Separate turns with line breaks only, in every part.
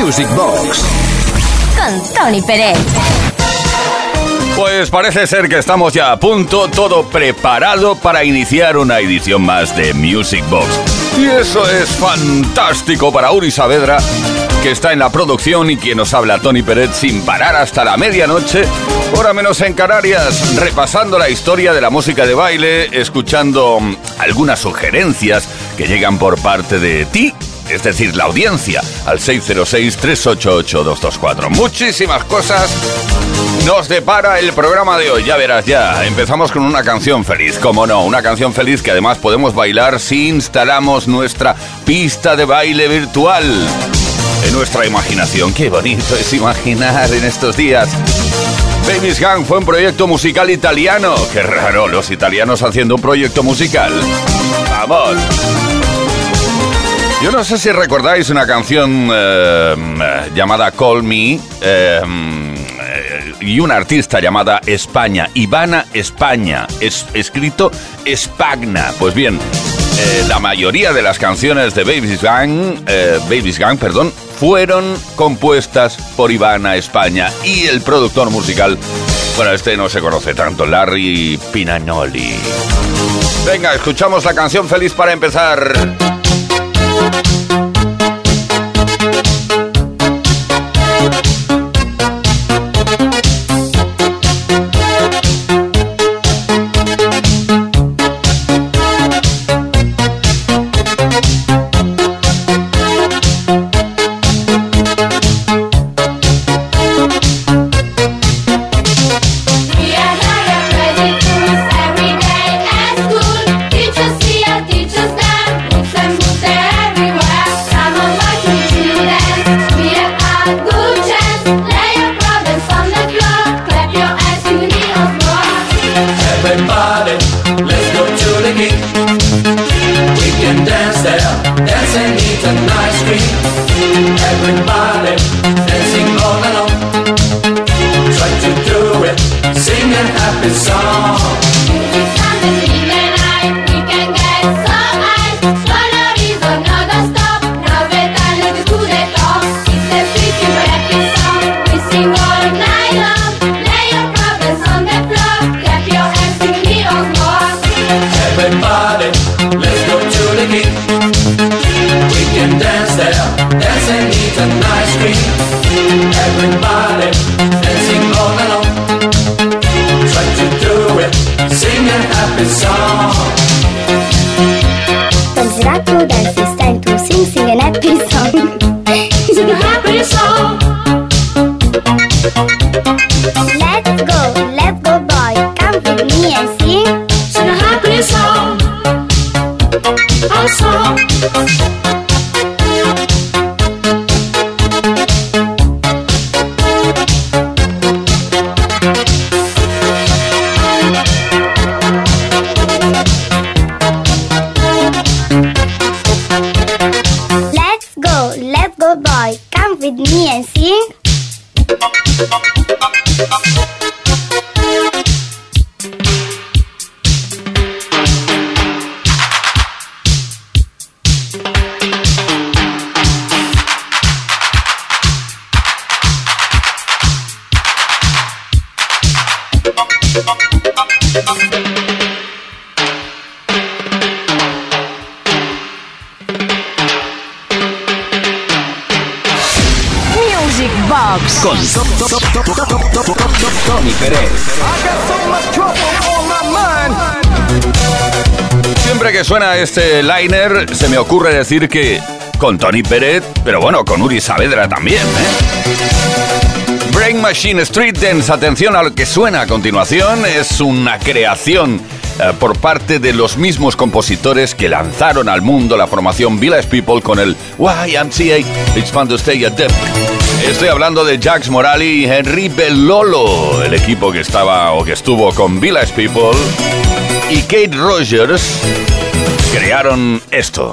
Music Box.
Con Tony Pérez.
Pues parece ser que estamos ya a punto, todo preparado para iniciar una edición más de Music Box. Y eso es fantástico para Uri Saavedra, que está en la producción y quien nos habla Tony Pérez sin parar hasta la medianoche, hora menos en Canarias, repasando la historia de la música de baile, escuchando mm, algunas sugerencias que llegan por parte de ti es decir, la audiencia, al 606-388-224. Muchísimas cosas nos depara el programa de hoy, ya verás ya. Empezamos con una canción feliz, como no, una canción feliz que además podemos bailar si instalamos nuestra pista de baile virtual. En nuestra imaginación, qué bonito es imaginar en estos días. Baby's Gang fue un proyecto musical italiano. Qué raro, los italianos haciendo un proyecto musical. Vamos. Yo no sé si recordáis una canción eh, llamada Call Me eh, y una artista llamada España, Ivana España, es escrito Espagna. Pues bien, eh, la mayoría de las canciones de Baby's Gang, Baby's Gang, perdón, fueron compuestas por Ivana España y el productor musical, bueno, este no se conoce tanto, Larry Pinanoli. Venga, escuchamos la canción feliz para empezar. Thank you let's go boy, come with me and sing. Suena este liner, se me ocurre decir que con Tony Pérez, pero bueno, con Uri Saavedra también, ¿eh? Brain Machine Street Dance, atención a lo que suena a continuación, es una creación eh, por parte de los mismos compositores que lanzaron al mundo la formación Village People con el YMCA It's Fun to Stay at Depth. Estoy hablando de Jax Morali y Henry Bellolo, el equipo que estaba o que estuvo con Village People y Kate Rogers crearon esto.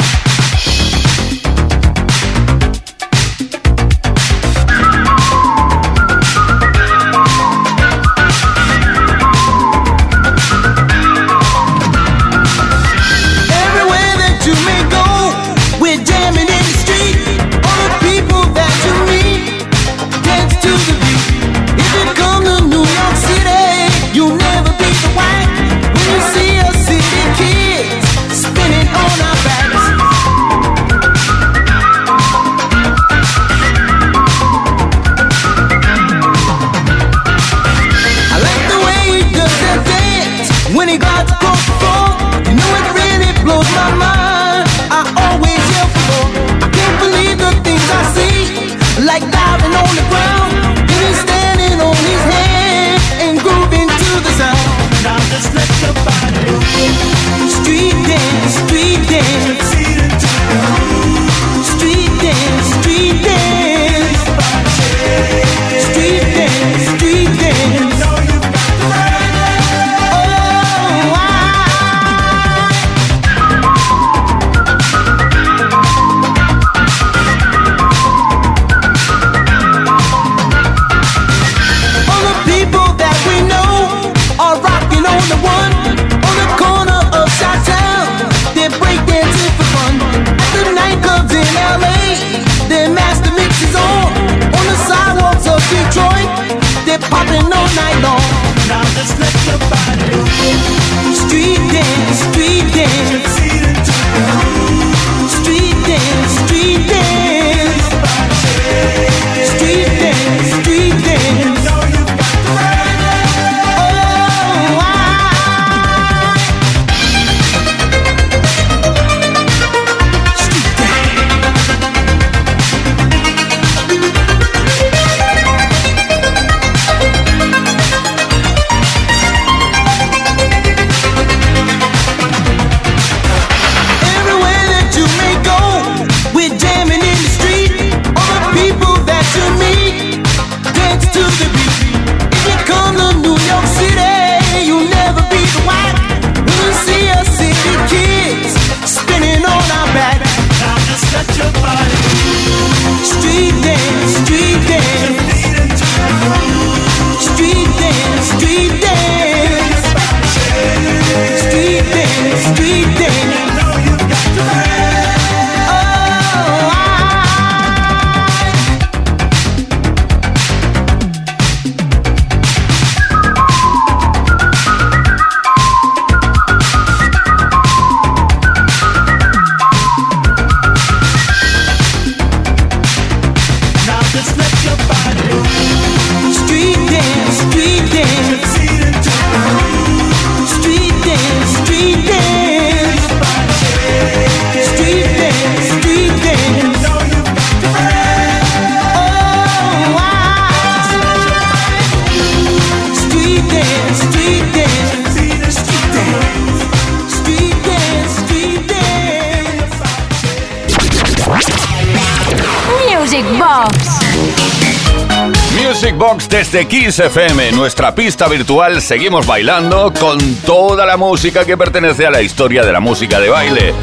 Desde Kiss FM, nuestra pista virtual. Seguimos bailando con toda la música que pertenece a la historia de la música de baile.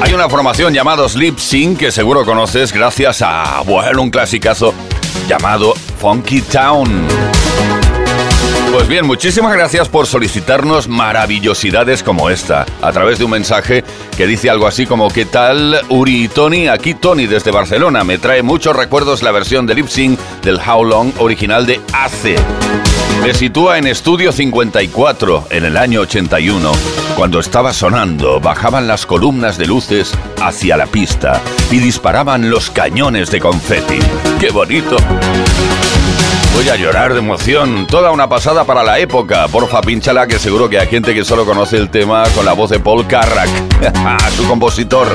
Hay una formación llamada Sleep Sync que seguro conoces gracias a, bueno, un clasicazo llamado Funky Town. Pues bien, muchísimas gracias por solicitarnos maravillosidades como esta, a través de un mensaje que dice algo así como ¿Qué tal Uri y Tony? Aquí Tony desde Barcelona. Me trae muchos recuerdos la versión de lip sync del How Long original de ACE. Me sitúa en Estudio 54 en el año 81. Cuando estaba sonando, bajaban las columnas de luces hacia la pista y disparaban los cañones de confeti. ¡Qué bonito! Voy a llorar de emoción. Toda una pasada para la época. Porfa, pinchala que seguro que hay gente que solo conoce el tema con la voz de Paul Carrack, su compositor.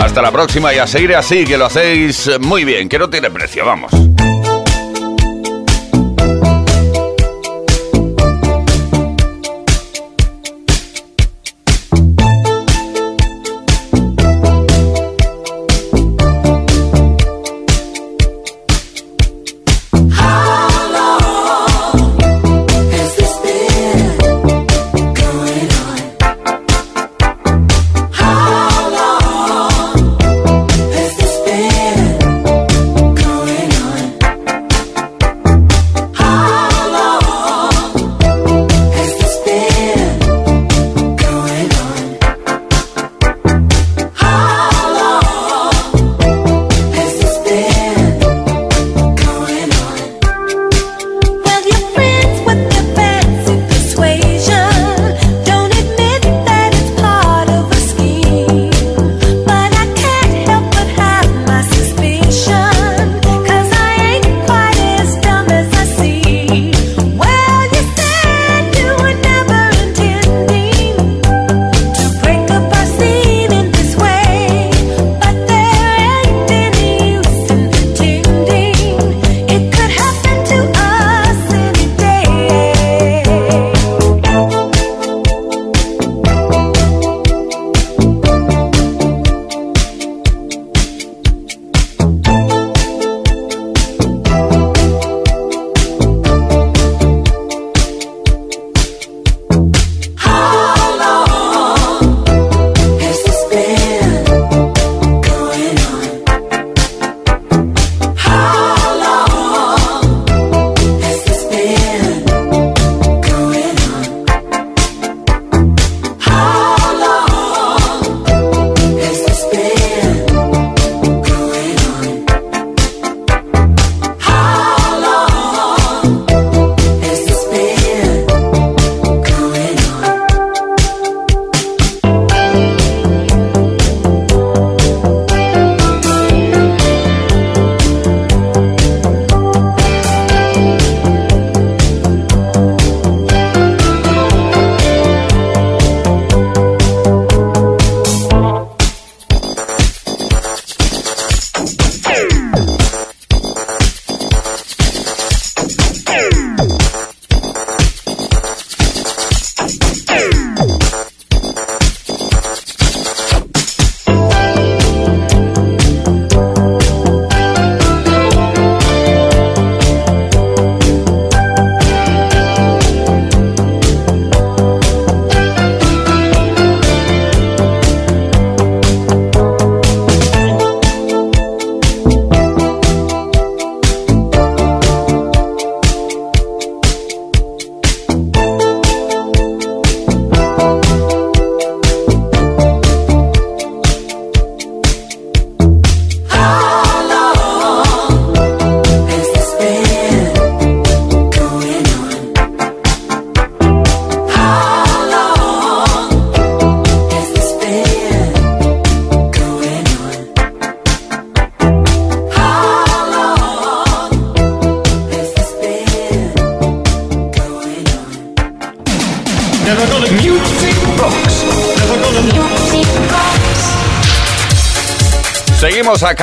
Hasta la próxima y a seguir así, que lo hacéis muy bien, que no tiene precio, vamos.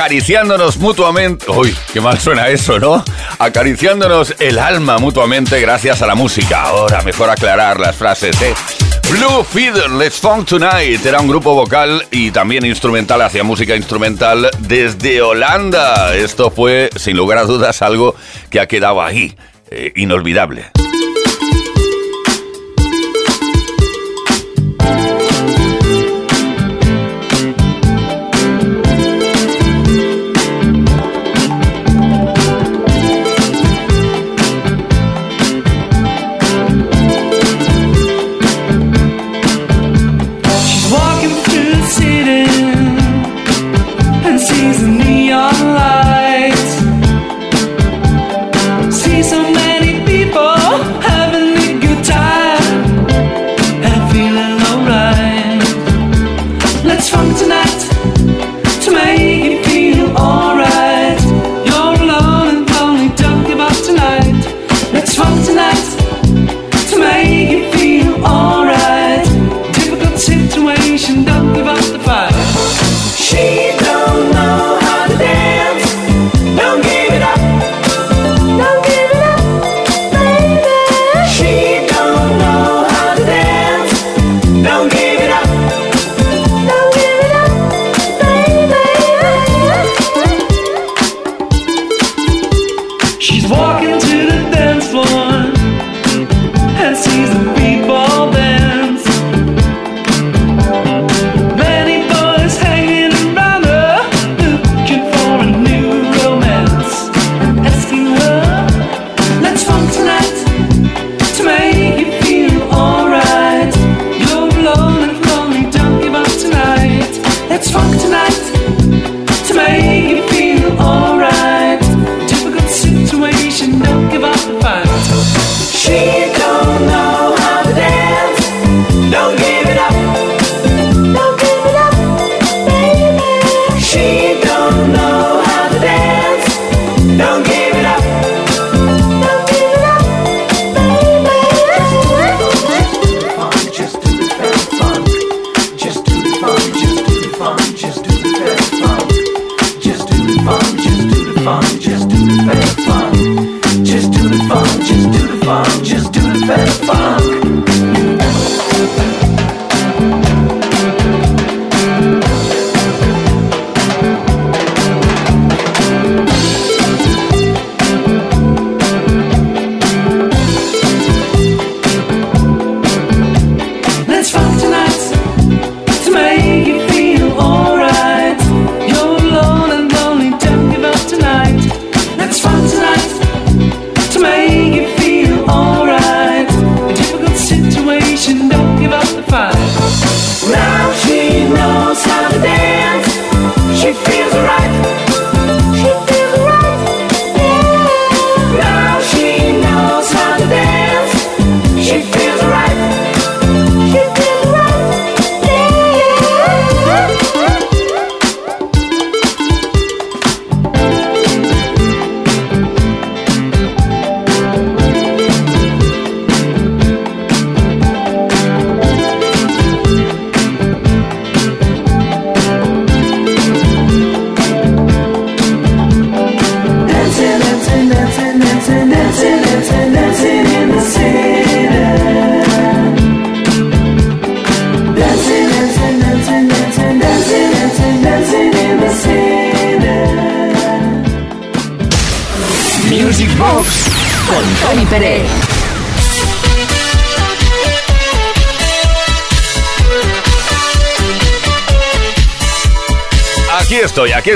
Acariciándonos mutuamente. Uy, qué mal suena eso, ¿no? Acariciándonos el alma mutuamente gracias a la música. Ahora, mejor aclarar las frases, ¿eh?
Blue Feeder, Let's Funk Tonight. Era un grupo vocal y también instrumental, hacía música instrumental desde Holanda. Esto fue, sin lugar a dudas, algo que ha quedado ahí, eh, inolvidable.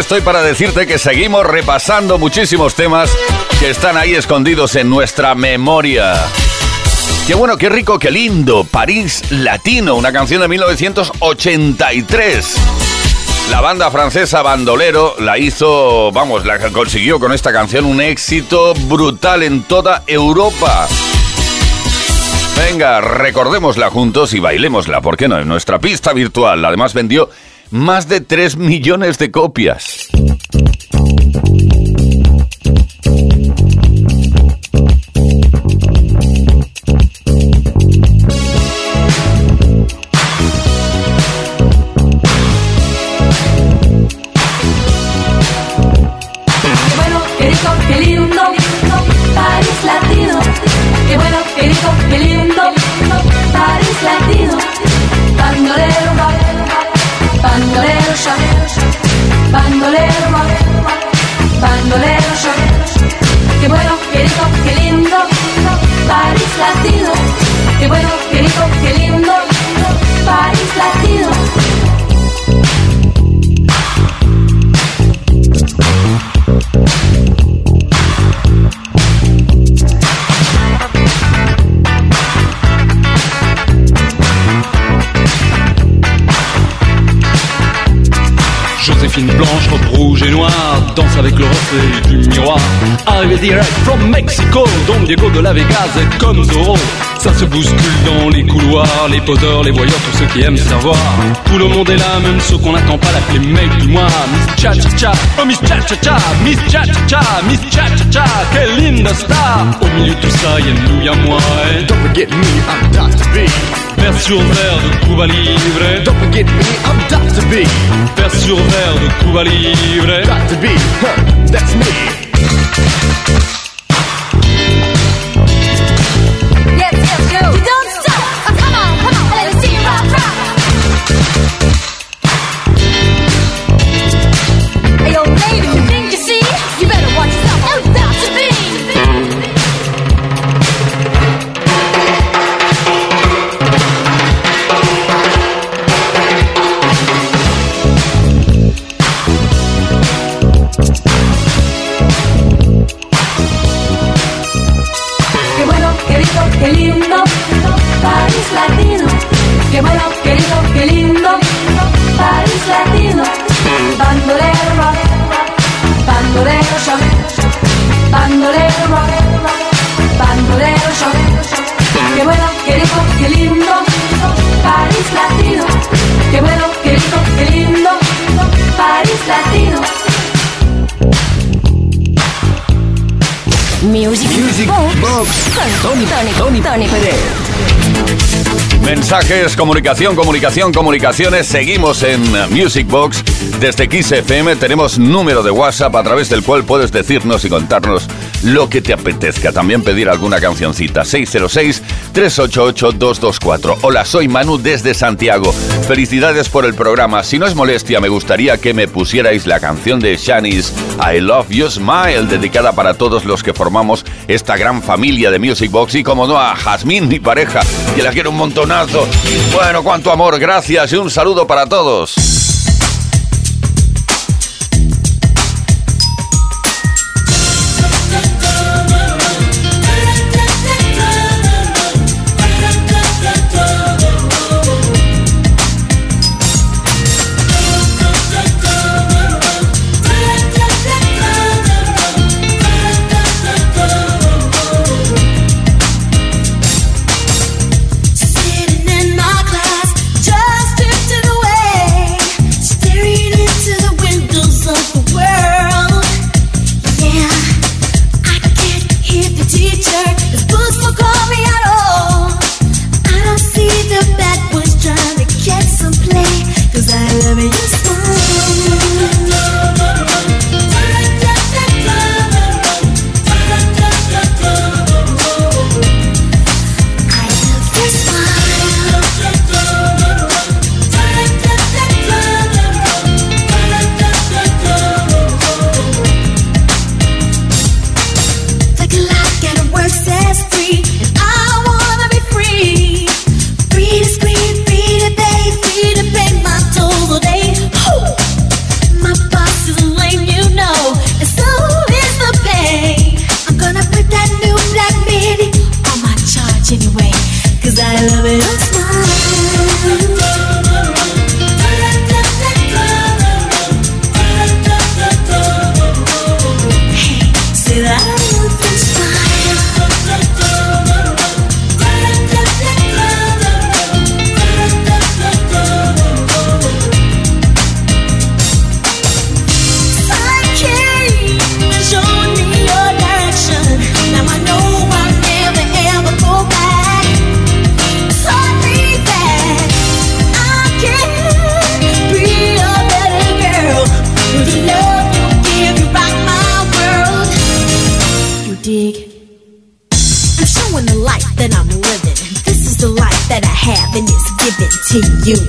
Estoy para decirte que seguimos repasando muchísimos temas que están ahí escondidos en nuestra memoria. Qué bueno, qué rico, qué lindo. París Latino, una canción de 1983. La banda francesa Bandolero la hizo, vamos, la consiguió con esta canción un éxito brutal en toda Europa. Venga, recordémosla juntos y bailémosla, ¿por qué no? En nuestra pista virtual. Además vendió más de 3 millones de copias.
Bandolero,
danse avec le reflet du miroir. Arrivé direct from Mexico, Don Diego de la Vegas comme Zorro. Ça se bouscule dans les couloirs, les poseurs, les voyeurs, tous ceux qui aiment savoir. Tout le monde est là, même ceux qu'on n'attend pas l'appeler mec du mois. Miss Cha Cha Cha, oh Miss Cha Cha Cha, Miss Cha Cha Cha, Miss Cha Cha Cha, quelle linda star. Au milieu de tout ça, y'a nous, y'a moi. Et...
Don't forget me, I'm Dr. B.
Vers sur verre de Cuba Libre.
Don't forget me, I'm Dr. B.
Vers sur verre de Cuba Libre.
Dr. B, huh, that's
comunicación, comunicación, comunicaciones. Seguimos en Music Box. Desde XFM tenemos número de WhatsApp a través del cual puedes decirnos y contarnos lo que te apetezca. También pedir alguna cancioncita. 606-388-224. Hola, soy Manu desde Santiago. Felicidades por el programa. Si no es molestia, me gustaría que me pusierais la canción de Shanice, I Love You Smile, dedicada para todos los que formamos esta gran familia de Music Box y como no a Jazmín, mi pareja, que la quiero un montonazo. Bueno, cuánto amor, gracias y un saludo para todos. To you.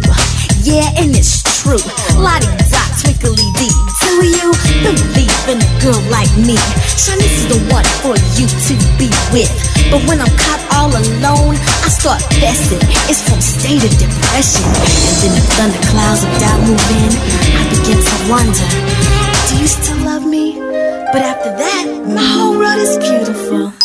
Yeah, and it's true. Lottie dot, twinkly dee. Do you believe in a girl like me? Shanice the one for you to be with. But when I'm caught all alone, I start fessing. It's from state of depression. And then the thunderclouds of doubt move in. I begin to wonder, do you still love me? But after that, my whole world is beautiful.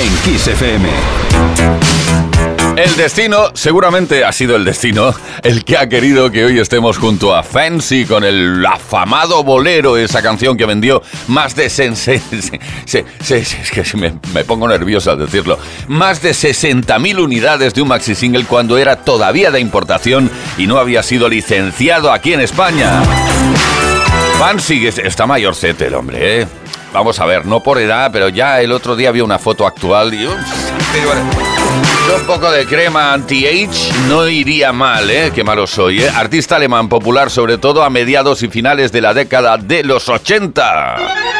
En Kiss FM.
El destino, seguramente ha sido el destino, el que ha querido que hoy estemos junto a Fancy con el afamado bolero, esa canción que vendió más de... sen- se- se- se- se- es que me, pongo nervioso al decirlo. Más de 60.000 unidades de un maxi single cuando era todavía de importación y no había sido licenciado aquí en España. Fancy es- está mayorcete el hombre, ¿eh? Vamos a ver, no por edad, pero ya el otro día vi una foto actual y... un poco de crema anti-age no iría mal, ¿eh? Qué malo soy, ¿eh? Artista alemán popular sobre todo a mediados y finales de la década de los 80.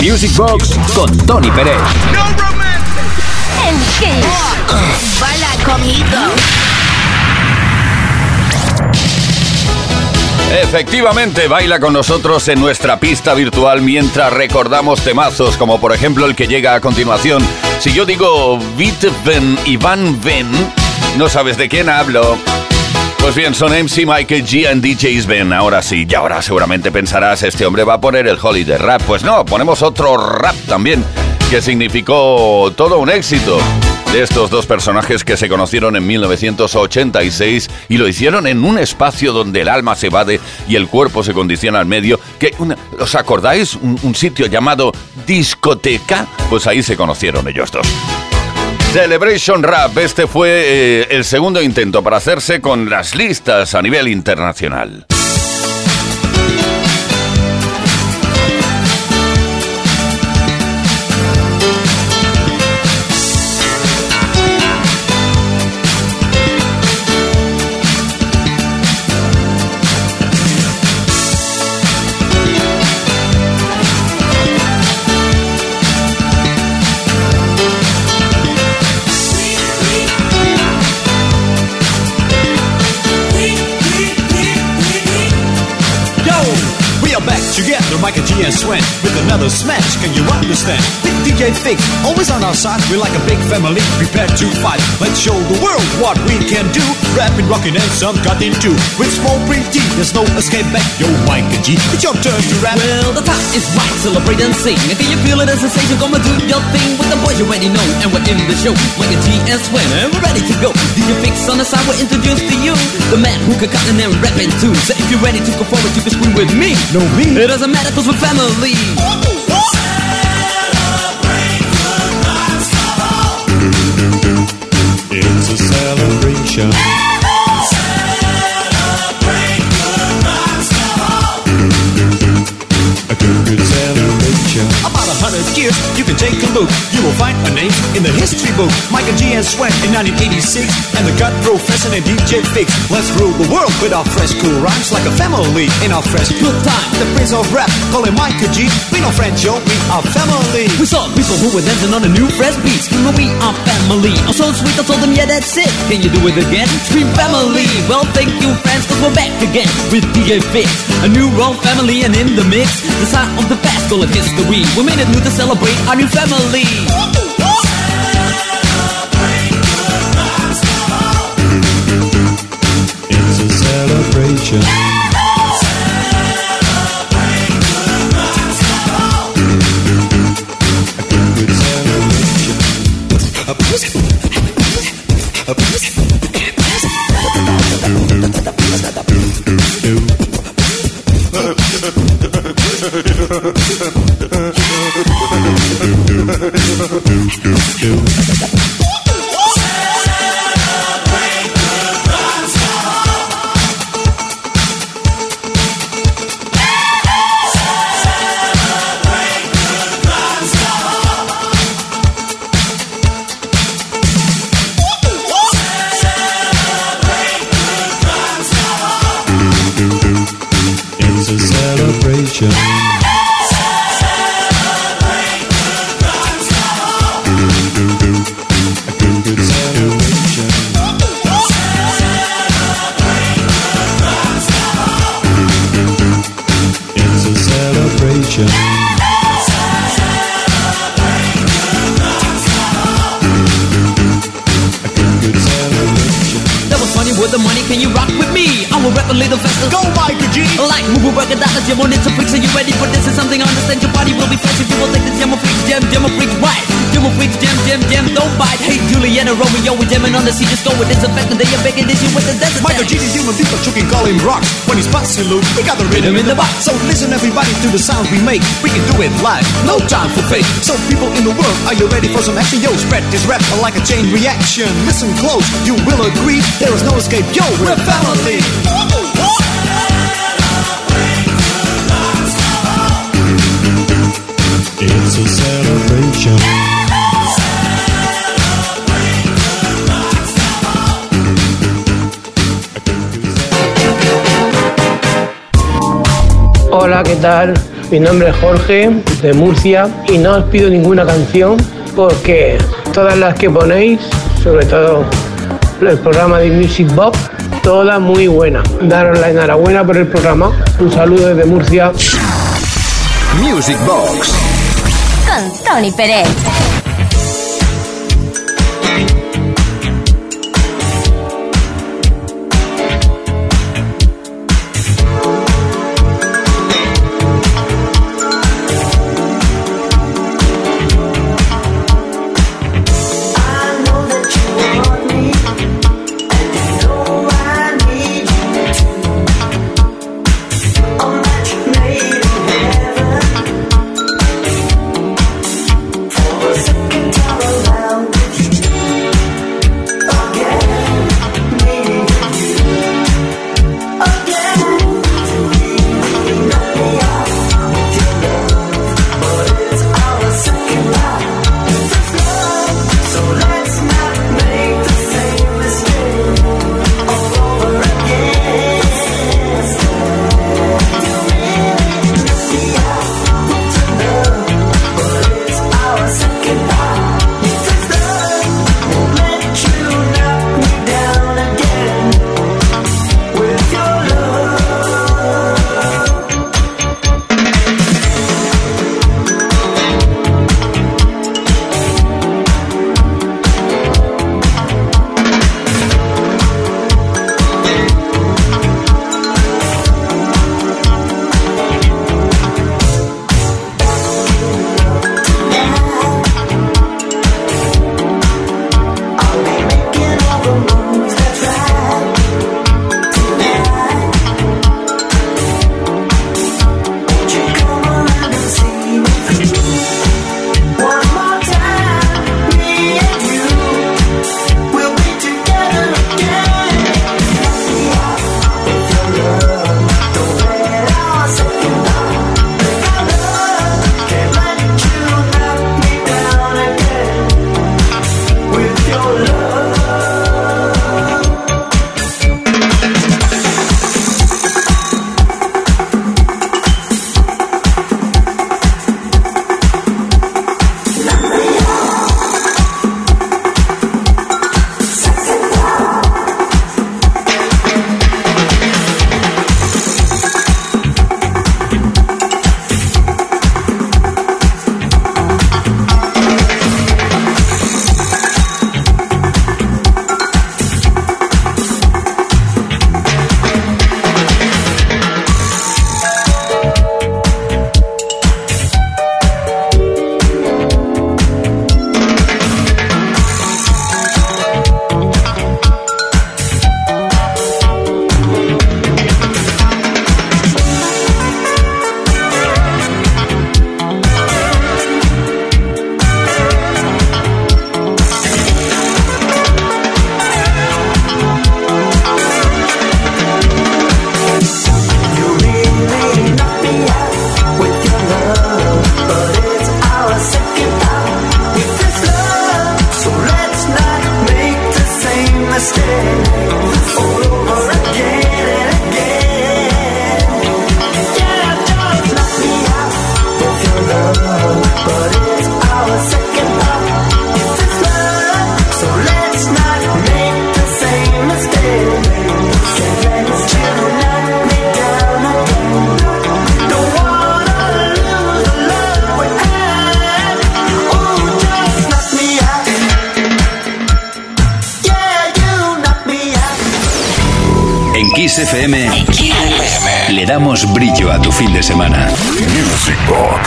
Music Box con Tony Pérez.
En Kiss.
Baila conmigo.
Efectivamente, baila con nosotros en nuestra pista virtual mientras recordamos temazos, como por ejemplo el que llega a continuación. Si yo digo y Van Ven, no sabes de quién hablo. Pues bien, son MC Michael G and DJs Ben. Ahora sí, y ahora seguramente pensarás, este hombre va a poner el holiday rap. Pues no, ponemos otro rap también, que significó todo un éxito de estos dos personajes que se conocieron en 1986 y lo hicieron en un espacio donde el alma se evade y el cuerpo se condiciona al medio. Que ¿Os acordáis? Un, un sitio llamado discoteca. Pues ahí se conocieron ellos dos. Celebration Rap, este fue eh, el segundo intento para hacerse con las listas a nivel internacional.
Back together, Micah G and Swen, with another smash. Can you understand? Big DJ Fix, always on our side. We're like a big family, prepared to fight. Let's show the world what we can do. Rapping, rocking, and some cutting too. With small print T, there's no escape back. Yo, Micah G, it's your turn to rap.
Well, the time is right, celebrate and sing. And can you feel it as a sensation? Come and do your thing with the boys you already know. And we're in the show, Micah G and Swen, and we're ready to go. DJ Fix on the side, we're introduced to you. The man who can cut and then rapping too. So if you're ready to go forward, you can scream with me.
No, me.
It doesn't matter cause we're family.
It's a celebration. You look. You will find a name in the history book. Michael G. and Sweat in 1986, and the Cut Professor and DJ Fix. Let's rule the world with our fresh, cool rhymes like a family in our fresh good time. The Prince of Rap, call him Michael G. We no friends, yo, we are family.
We saw people who were dancing on the new fresh beats. Scream, we are family. I'm so sweet, I told them, yeah, that's it. Can you do it again? Scream family. Well, thank you, friends, cause we're back again with DJ Fix. A new wrong family and in the mix. The sign of the past, call it history. We made it new to celebrate our new family.
It's a celebration.
We
got the rhythm in the box. So listen, everybody, to the sound we make. We can do it live, no time for fake. So people in the world, are you ready for some action? Yo, spread this rap like a chain reaction. Listen close, you will agree. There is no escape. Yo, we're family.
Hola, ¿qué tal? Mi nombre es Jorge, de Murcia, y no os pido ninguna canción porque todas las que ponéis sobre todo el programa de Music Box, toda muy buena. Daros la enhorabuena por el programa. Un saludo desde Murcia.
Music Box
con Tony Pérez.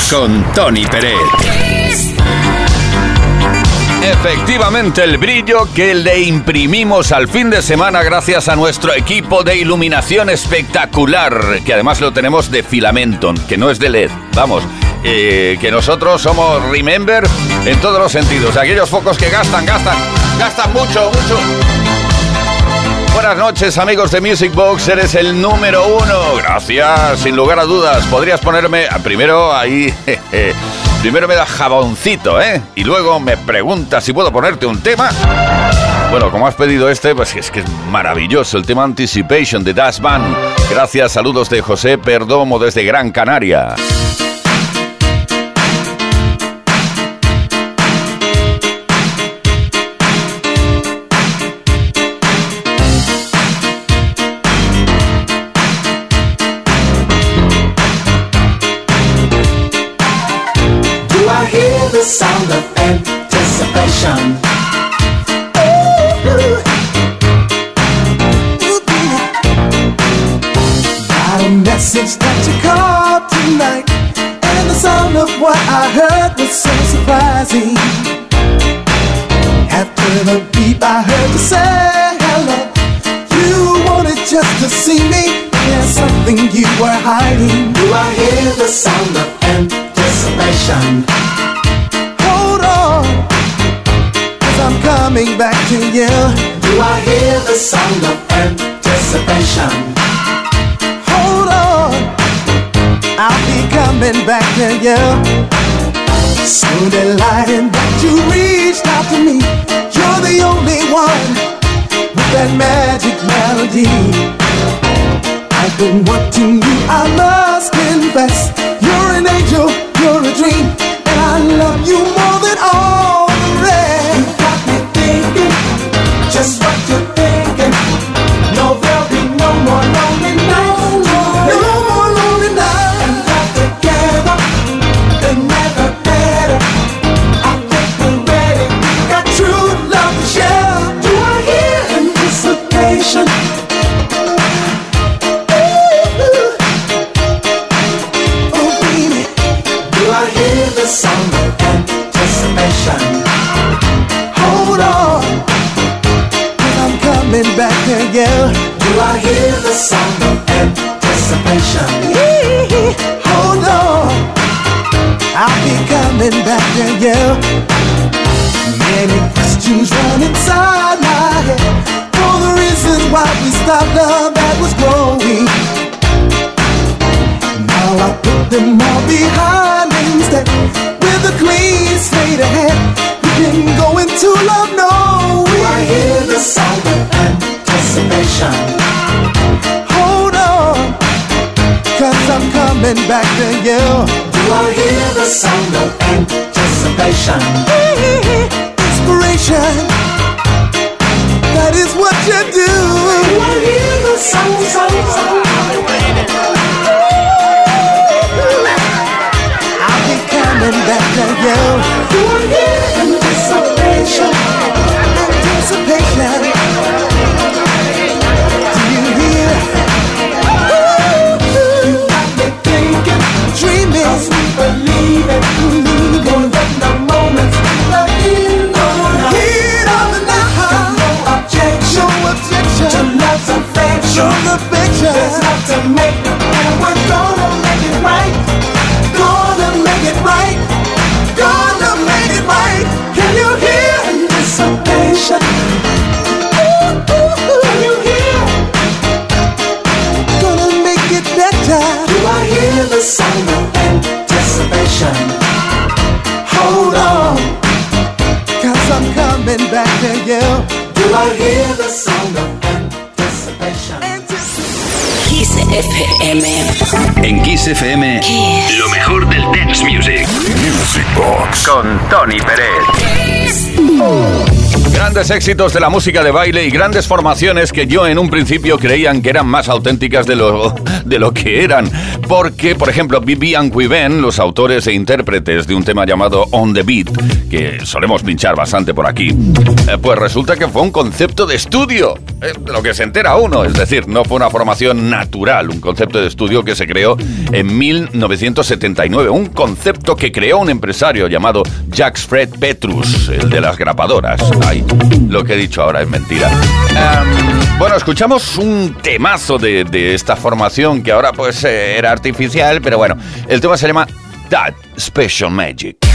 Con Tony Pérez. Efectivamente, el brillo que le imprimimos al fin de semana gracias a nuestro equipo de iluminación espectacular, que además lo tenemos de filamento, que no es de LED. Vamos, eh, que nosotros somos Remember en todos los sentidos. Aquellos focos que gastan, gastan, gastan mucho, mucho. Buenas noches amigos de Music Box, eres el número uno. Gracias, sin lugar a dudas. Podrías ponerme primero ahí, primero me da jaboncito, ¿eh? Y luego me preguntas si puedo ponerte un tema. Bueno, como has pedido este, pues es que es maravilloso el tema Anticipation de Das Band. Gracias, saludos de José Perdomo desde Gran Canaria.
The sound of anticipation. Got a message that you called tonight, and the sound of what I heard was so surprising. After the beep, I heard you say hello. You wanted just to see me. There's something you were hiding. Do I hear the sound of anticipation? Coming back to you. Do I hear the sound of anticipation? Hold on, I'll be coming back to you. So delighted that you reached out to me. You're the only one with that magic melody. I've been wanting you, I must confess. You're an angel, you're a dream, and I love you you. Do I hear the sound of anticipation? Hold on, I'll be coming back to you. Many questions run inside my head for the reasons why we stopped love that was growing. Now I put them all behind instead with a clean slate ahead. We can go into love no Do I hear the sound of anticipation? Hold on, cause I'm coming back to you. Do I hear the sound of anticipation? Inspiration, that is what you do. Do I hear the sound, sound, sound? I'll be coming back to you. Do I hear affection. Love's affection. There's love to make, and we're gonna make it right. Gonna make it right. Gonna make it right. Can you hear anticipation? Can you hear? Gonna make it better. Do I hear the sound of anticipation? Hold on, cause I'm coming back to you. Do I hear the sound of
Kiss FM.
En Kiss FM, lo mejor del dance music. Music Box con Tony Pérez. Grandes éxitos de la música de baile y grandes formaciones que yo en un principio creían que eran más auténticas de lo, de lo que eran. Porque, por ejemplo, Vivian Quiven, los autores e intérpretes de un tema llamado On the Beat, que solemos pinchar bastante por aquí, eh, pues resulta que fue un concepto de estudio, eh, lo que se entera uno. Es decir, no fue una formación natural, un concepto de estudio que se creó en 1979. Un concepto que creó un empresario llamado Jacques Fred Petrus, el de las grapadoras. Ay, lo que he dicho ahora es mentira. Em, bueno, escuchamos un temazo de, de esta formación que ahora pues eh, era artificial, pero bueno, el tema se llama That Special Magic.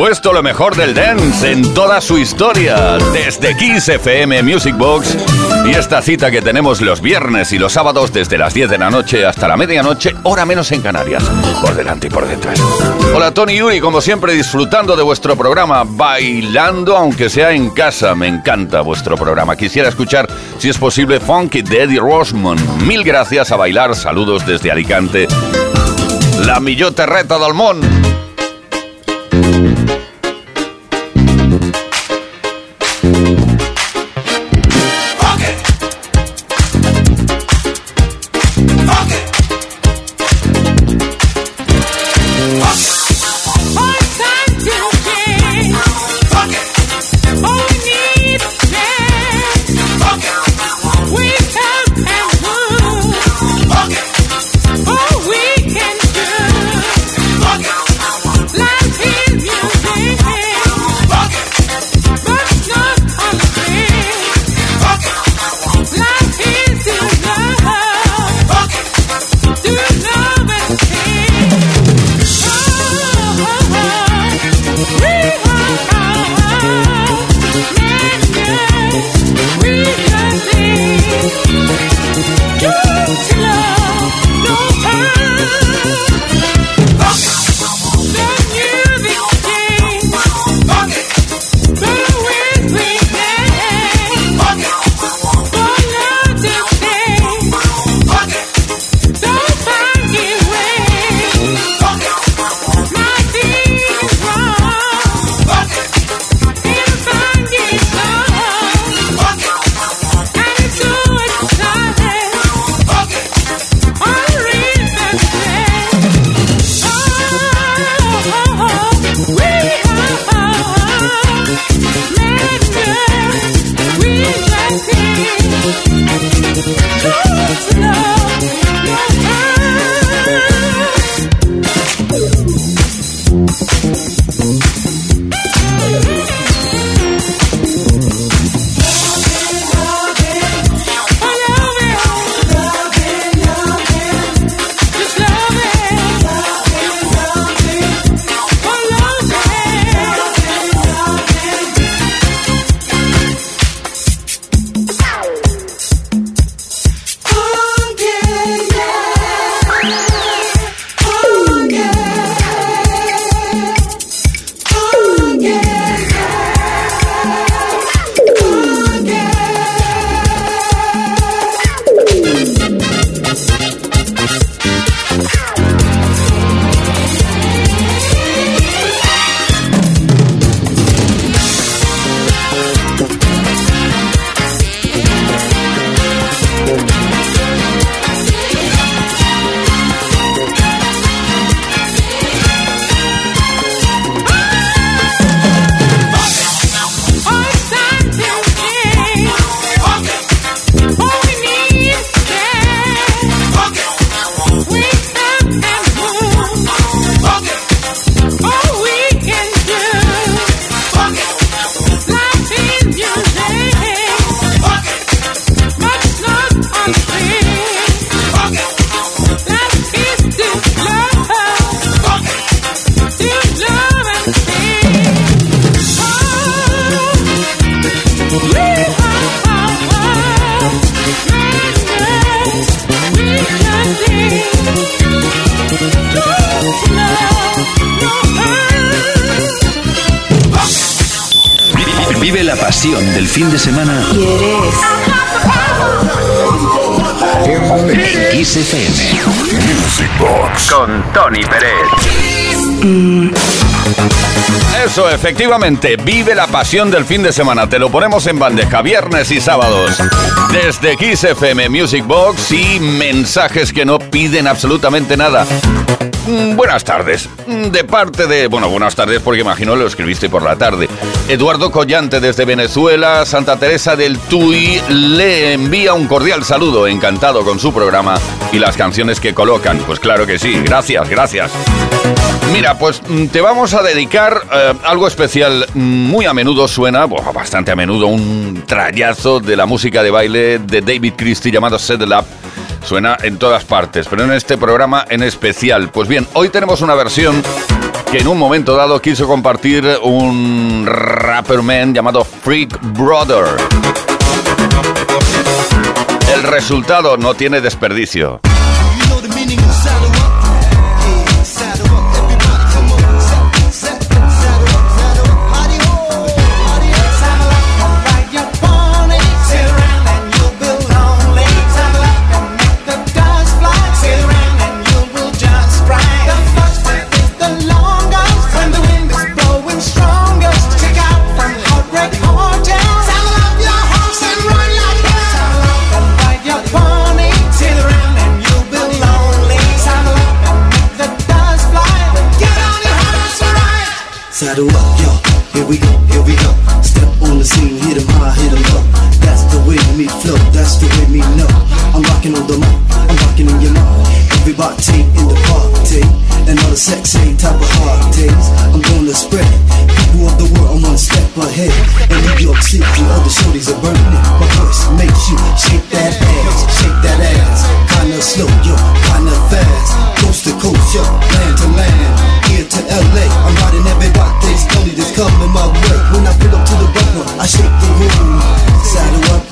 Por supuesto, lo mejor del dance en toda su historia, desde Kiss FM Music Box y esta cita que tenemos los viernes y los sábados desde las 10 de la noche hasta la medianoche, hora menos en Canarias, por delante y por detrás. Hola Tony Yuri, como siempre disfrutando de vuestro programa, bailando aunque sea en casa, me encanta vuestro programa. Quisiera escuchar, si es posible, Funky de Eddie Rosman. Mil gracias a bailar, saludos desde Alicante. La Millote Reta.
Vive
Box con Tony Pérez. Eso, efectivamente, vive la pasión del fin de semana. Te lo ponemos en bandeja, viernes y sábados. Desde Kiss FM Music Box y mensajes que no piden absolutamente nada. Mm, Buenas tardes. Mm, De parte de. Bueno, buenas tardes porque imagino lo escribiste por la tarde. Eduardo Collante desde Venezuela, Santa Teresa del Tuy, le envía un cordial saludo, encantado con su programa y las canciones que colocan. Pues claro que sí, gracias, gracias. Mira, pues mm, te vamos a dedicar eh, algo especial. Mm, Muy a menudo suena, bueno, bastante a menudo, un trayazo de la música de baile de David Christie llamado Settle Up. Suena en todas partes, pero en este programa en especial. Pues bien, hoy tenemos una versión que en un momento dado quiso compartir un rapperman llamado Freak Brother. El resultado no tiene desperdicio.
Everybody in the party, and all the sexy type of hard days. I'm gonna spread people of the world, I'm one step ahead. In New York City, all the shorties are burning. My voice makes you shake that ass, shake that ass. Kinda slow, yo, kinda fast. Coast to coast, yo, land to land. Here to LA, I'm riding everybody's pony that's coming my way. When I pull up to the bumper, I shake the room. Saddle up,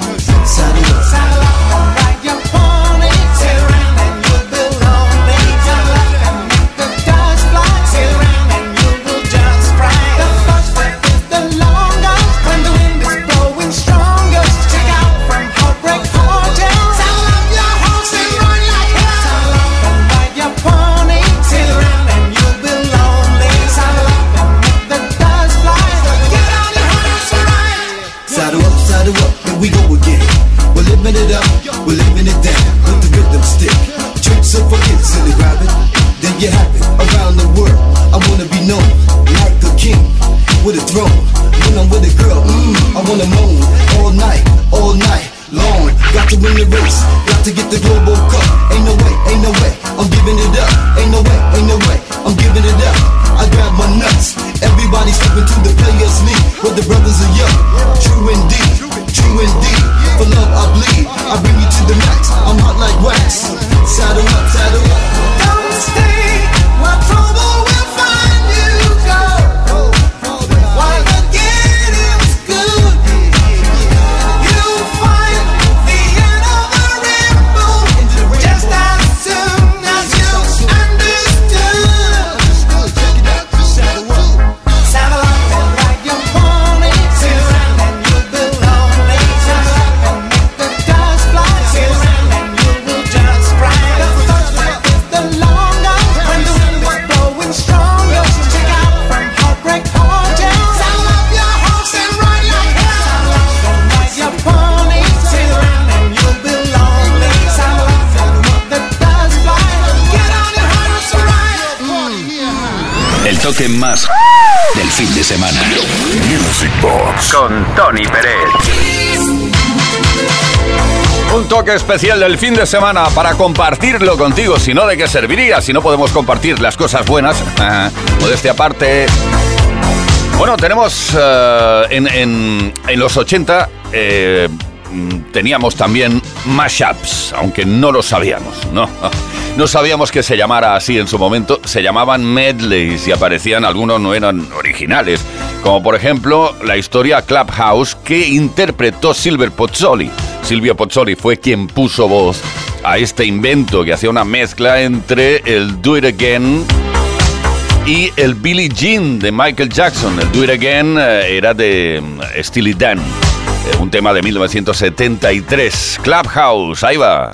especial del fin de semana para compartirlo contigo. Si no, ¿de qué serviría? Si no podemos compartir las cosas buenas. Modestia aparte. Bueno, tenemos eh, en, en- en los 80 eh, mm, teníamos también mashups, aunque no lo sabíamos, ¿no? No sabíamos que se llamara así en su momento, se llamaban medleys y aparecían, algunos no eran originales, como por ejemplo la historia Clubhouse que interpretó Silver Pozzoli. Silvio Pozzoli fue quien puso voz a este invento que hacía una mezcla entre el Do It Again y el Billie Jean de Michael Jackson. El Do It Again eh, era de mm, Steely Dan, eh, un tema de 1973. Clubhouse, ahí va.